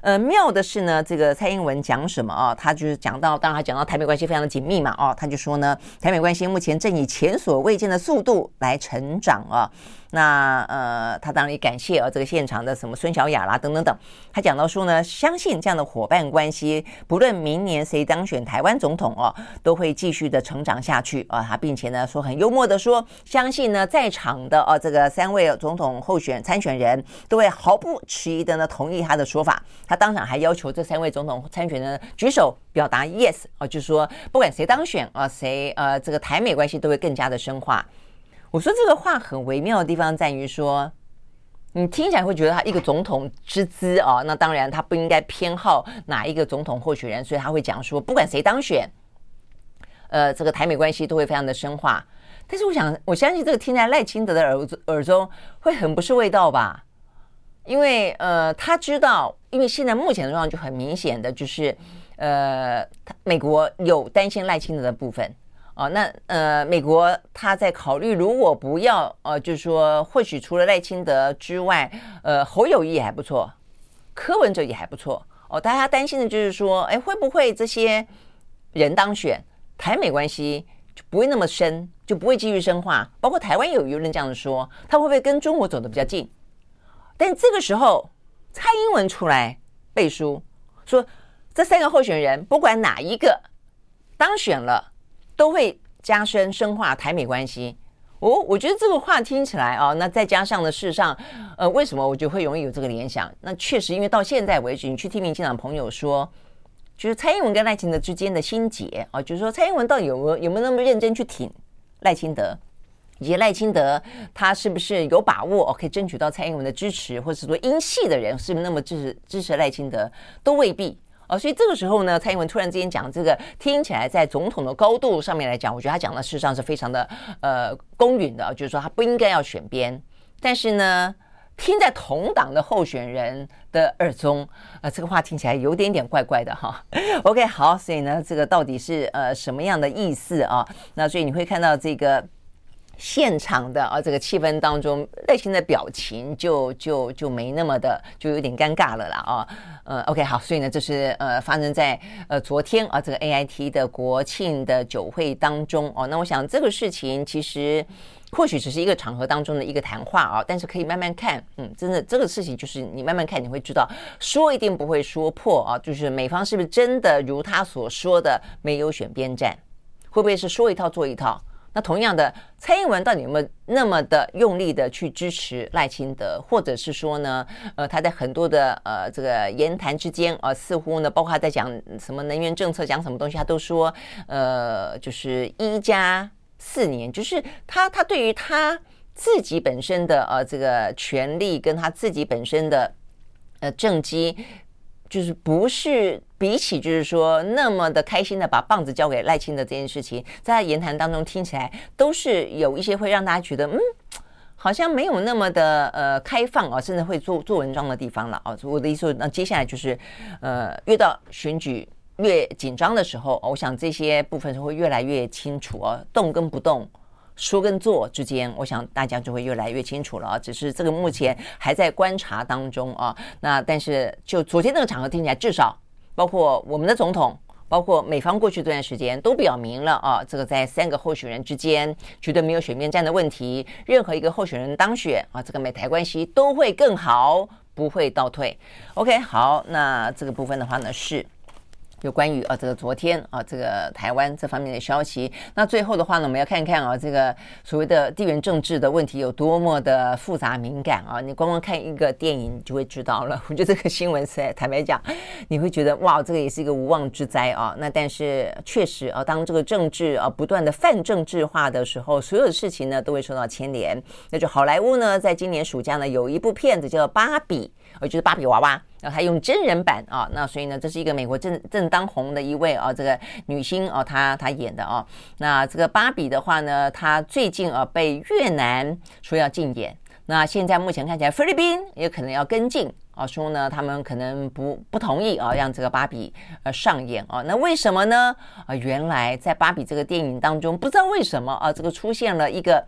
[SPEAKER 1] 呃，妙的是呢，这个蔡英文讲什么啊？他就是讲到，当然他讲到台美关系非常的紧密嘛，哦，他就说呢，台美关系目前正以前所未见的速度来成长啊。那呃，他当然也感谢啊，这个现场的什么孙小雅啦等等等。他讲到说呢，相信这样的伙伴关系，不论明年谁当选台湾总统哦，都会继续的成长下去啊。他并且呢说很幽默的说，相信呢在场的啊这个三位总统候选参选人都会毫不迟疑的呢同意他的说法。他当场还要求这三位总统参选人举手表达 yes 哦，就是说不管谁当选啊，谁呃这个台美关系都会更加的深化。我说这个话很微妙的地方在于说，你听起来会觉得他一个总统之资啊，那当然他不应该偏好哪一个总统候选人，所以他会讲说，不管谁当选，呃，这个台美关系都会非常的深化。但是我想，我相信这个听在赖清德的耳耳中会很不是味道吧？因为呃，他知道，因为现在目前的状况就很明显的就是，呃，美国有担心赖清德的部分。哦，那呃，美国他在考虑，如果不要，呃，就是说，或许除了赖清德之外，呃，侯友谊也还不错，柯文哲也还不错。哦，大家担心的就是说，哎，会不会这些人当选，台美关系就不会那么深，就不会继续深化？包括台湾有舆论这样子说，他会不会跟中国走得比较近？但这个时候，蔡英文出来背书，说这三个候选人不管哪一个当选了。都会加深深化台美关系。我我觉得这个话听起来啊，那再加上呢，事实上，呃，为什么我就会容易有这个联想？那确实，因为到现在为止，你去听民进党朋友说，就是蔡英文跟赖清德之间的心结啊，就是说蔡英文到底有没有有没有那么认真去挺赖清德，以及赖清德他是不是有把握哦可以争取到蔡英文的支持，或者是说英系的人是不是那么支持支持赖清德，都未必。哦，所以这个时候呢，蔡英文突然之间讲这个，听起来在总统的高度上面来讲，我觉得他讲的事实上是非常的呃公允的，就是说他不应该要选边。但是呢，听在同党的候选人的耳中，呃，这个话听起来有点点怪怪的哈。OK，好，所以呢，这个到底是呃什么样的意思啊？那所以你会看到这个。现场的啊，这个气氛当中，内心的表情就就就没那么的，就有点尴尬了啦啊。呃，OK，好，所以呢，这是呃发生在呃昨天啊这个 AIT 的国庆的酒会当中哦。那我想这个事情其实或许只是一个场合当中的一个谈话啊，但是可以慢慢看，嗯，真的这个事情就是你慢慢看，你会知道说一定不会说破啊，就是美方是不是真的如他所说的没有选边站，会不会是说一套做一套？那同样的，蔡英文到底有没有那么的用力的去支持赖清德，或者是说呢，呃，他在很多的呃这个言谈之间、呃，似乎呢，包括他在讲什么能源政策，讲什么东西，他都说，呃，就是一加四年，就是他他对于他自己本身的呃这个权力跟他自己本身的呃政绩。就是不是比起就是说那么的开心的把棒子交给赖清德这件事情，在他言谈当中听起来都是有一些会让大家觉得嗯，好像没有那么的呃开放啊，甚至会做做文章的地方了啊。我的意思说，那接下来就是呃越到选举越紧张的时候，我想这些部分是会越来越清楚啊，动跟不动。说跟做之间，我想大家就会越来越清楚了啊。只是这个目前还在观察当中啊。那但是就昨天那个场合听起来，至少包括我们的总统，包括美方过去这段时间都表明了啊，这个在三个候选人之间绝对没有选边站的问题。任何一个候选人当选啊，这个美台关系都会更好，不会倒退。OK，好，那这个部分的话呢是。有关于啊这个昨天啊这个台湾这方面的消息，那最后的话呢，我们要看看啊这个所谓的地缘政治的问题有多么的复杂敏感啊！你光光看一个电影就会知道了。我觉得这个新闻是在坦白讲，你会觉得哇，这个也是一个无妄之灾啊！那但是确实啊，当这个政治啊不断的泛政治化的时候，所有的事情呢都会受到牵连。那就好莱坞呢，在今年暑假呢有一部片子叫《芭比》，呃，就是芭比娃娃。然后他用真人版啊，那所以呢，这是一个美国正正当红的一位啊，这个女星啊，她她演的啊。那这个芭比的话呢，她最近啊被越南说要禁演，那现在目前看起来菲律宾也可能要跟进啊，说呢他们可能不不同意啊，让这个芭比呃上演啊。那为什么呢？啊，原来在芭比这个电影当中，不知道为什么啊，这个出现了一个。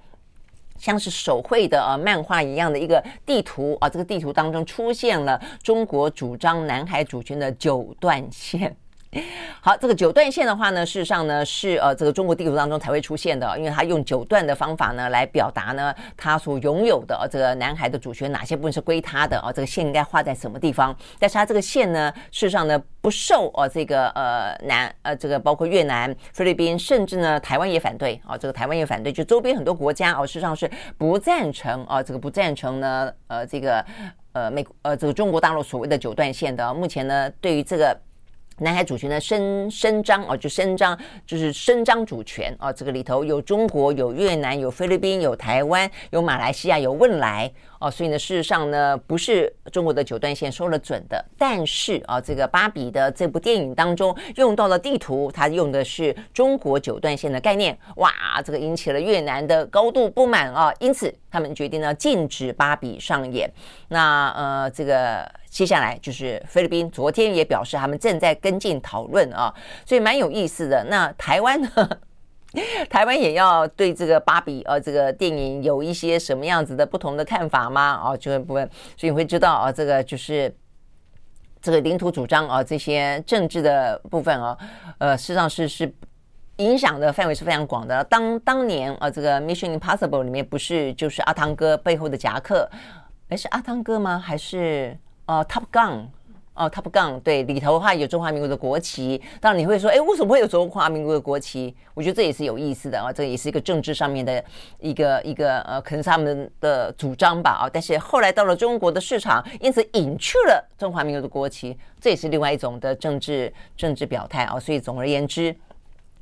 [SPEAKER 1] 像是手绘的呃漫画一样的一个地图啊，这个地图当中出现了中国主张南海主权的九段线。好，这个九段线的话呢，事实上呢是呃这个中国地图当中才会出现的，因为它用九段的方法呢来表达呢它所拥有的这个南海的主权哪些部分是归它的啊，这个线应该画在什么地方？但是它这个线呢，事实上呢不受呃这个呃南呃这个包括越南、菲律宾，甚至呢台湾也反对啊，这个台湾也反对，就周边很多国家哦，事实上是不赞成啊，这个不赞成呢呃这个呃美呃这个中国大陆所谓的九段线的，目前呢对于这个。南海主权的伸伸张哦，就伸张就是伸张主权哦，这个里头有中国、有越南、有菲律宾、有台湾、有马来西亚、有汶莱哦，所以呢，事实上呢，不是中国的九段线说了准的。但是啊，这个芭比的这部电影当中用到了地图，它用的是中国九段线的概念，哇，这个引起了越南的高度不满啊，因此他们决定呢禁止芭比上演。那呃，这个。接下来就是菲律宾，昨天也表示他们正在跟进讨论啊，所以蛮有意思的。那台湾呢？台湾也要对这个芭比呃这个电影有一些什么样子的不同的看法吗？哦，这个部分，所以你会知道啊，这个就是这个领土主张啊，这些政治的部分啊，呃，事实上是是影响的范围是非常广的。当当年啊，这个《Mission Impossible》里面不是就是阿汤哥背后的夹克？哎，是阿汤哥吗？还是？哦，Top Gun，哦，Top Gun，对，里头的话有中华民国的国旗。当然你会说，哎，为什么会有中华民国的国旗？我觉得这也是有意思的啊，这也是一个政治上面的一个一个呃，可能是他们的主张吧啊。但是后来到了中国的市场，因此隐去了中华民国的国旗，这也是另外一种的政治政治表态啊。所以总而言之。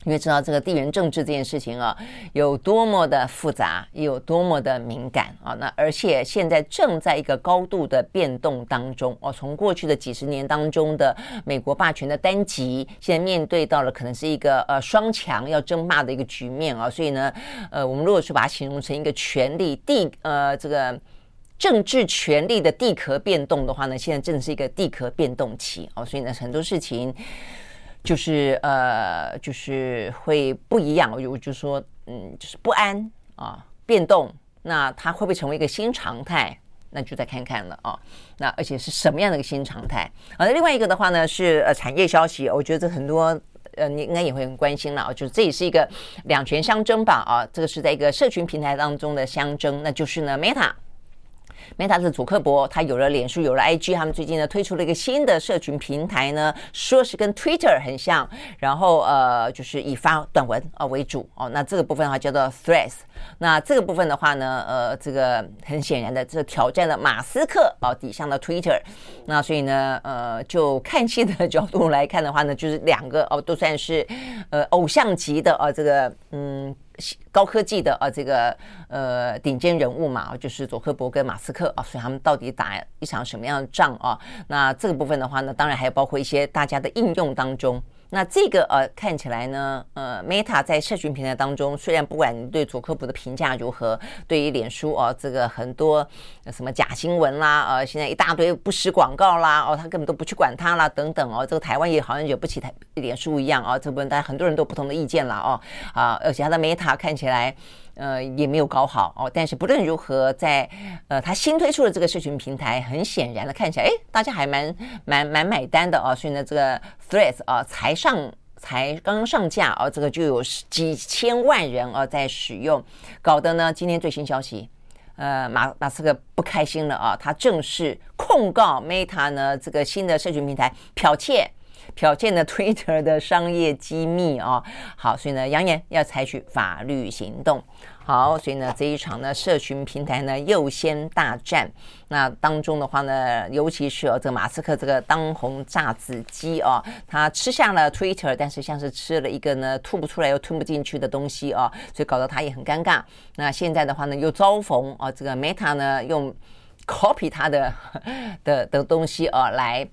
[SPEAKER 1] 因为知道这个地缘政治这件事情啊，有多么的复杂，有多么的敏感啊。那而且现在正在一个高度的变动当中哦。从过去的几十年当中的美国霸权的单极，现在面对到了可能是一个呃双强要争霸的一个局面啊。所以呢，呃，我们如果说把它形容成一个权力地呃这个政治权力的地壳变动的话呢，现在正是一个地壳变动期哦。所以呢，很多事情。就是呃，就是会不一样。我就说，嗯，就是不安啊，变动。那它会不会成为一个新常态？那就再看看了啊。那而且是什么样的一个新常态？啊，另外一个的话呢，是呃产业消息。我觉得这很多呃，你应该也会很关心了啊。就是这也是一个两权相争吧？啊，这个是在一个社群平台当中的相争，那就是呢，Meta。Meta 是祖克伯，他有了脸书，有了 IG，他们最近呢推出了一个新的社群平台呢，说是跟 Twitter 很像，然后呃就是以发短文啊为主哦。那这个部分的话叫做 Threads，那这个部分的话呢，呃，这个很显然的，这挑战了马斯克啊底下的 Twitter。那所以呢，呃，就看戏的角度来看的话呢，就是两个哦都算是呃偶像级的啊这个嗯。高科技的啊，这个呃顶尖人物嘛，就是佐科伯跟马斯克啊，所以他们到底打一场什么样的仗啊？那这个部分的话呢，当然还有包括一些大家的应用当中。那这个呃看起来呢，呃，Meta 在社群平台当中，虽然不管你对左科普的评价如何，对于脸书哦，这个很多什么假新闻啦，呃，现在一大堆不实广告啦，哦，他根本都不去管它啦，等等哦，这个台湾也好像惹不起台脸书一样啊，这部分大家很多人都有不同的意见了哦，啊，而且他的 Meta 看起来。呃，也没有搞好哦。但是不论如何，在呃，他新推出的这个社群平台，很显然的看起来，哎，大家还蛮蛮蛮买单的哦。所以呢，这个 Threads 啊，才上才刚上架哦，这个就有几千万人啊在使用，搞得呢，今天最新消息，呃，马马斯克不开心了啊，他正式控告 Meta 呢这个新的社群平台剽窃。剽窃了 Twitter 的商业机密啊，好，所以呢，扬言要采取法律行动。好，所以呢，这一场呢，社群平台呢，又先大战。那当中的话呢，尤其是哦，这个马斯克这个当红炸子鸡哦，他吃下了 Twitter，但是像是吃了一个呢，吐不出来又吞不进去的东西哦，所以搞得他也很尴尬。那现在的话呢，又遭逢啊，这个 Meta 呢用。copy 他的 的的东西啊，来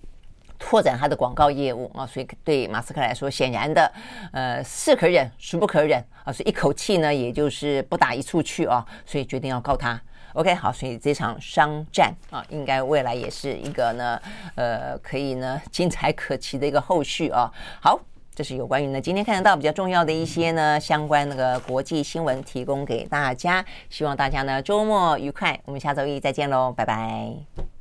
[SPEAKER 1] 拓展他的广告业务啊，所以对马斯克来说，显然的，呃，是可忍，孰不可忍啊，所以一口气呢，也就是不打一处去啊，所以决定要告他。OK，好，所以这场商战啊，应该未来也是一个呢，呃，可以呢精彩可期的一个后续啊。好。这是有关于呢，今天看得到比较重要的一些呢相关那个国际新闻，提供给大家。希望大家呢周末愉快，我们下周一再见喽，拜拜。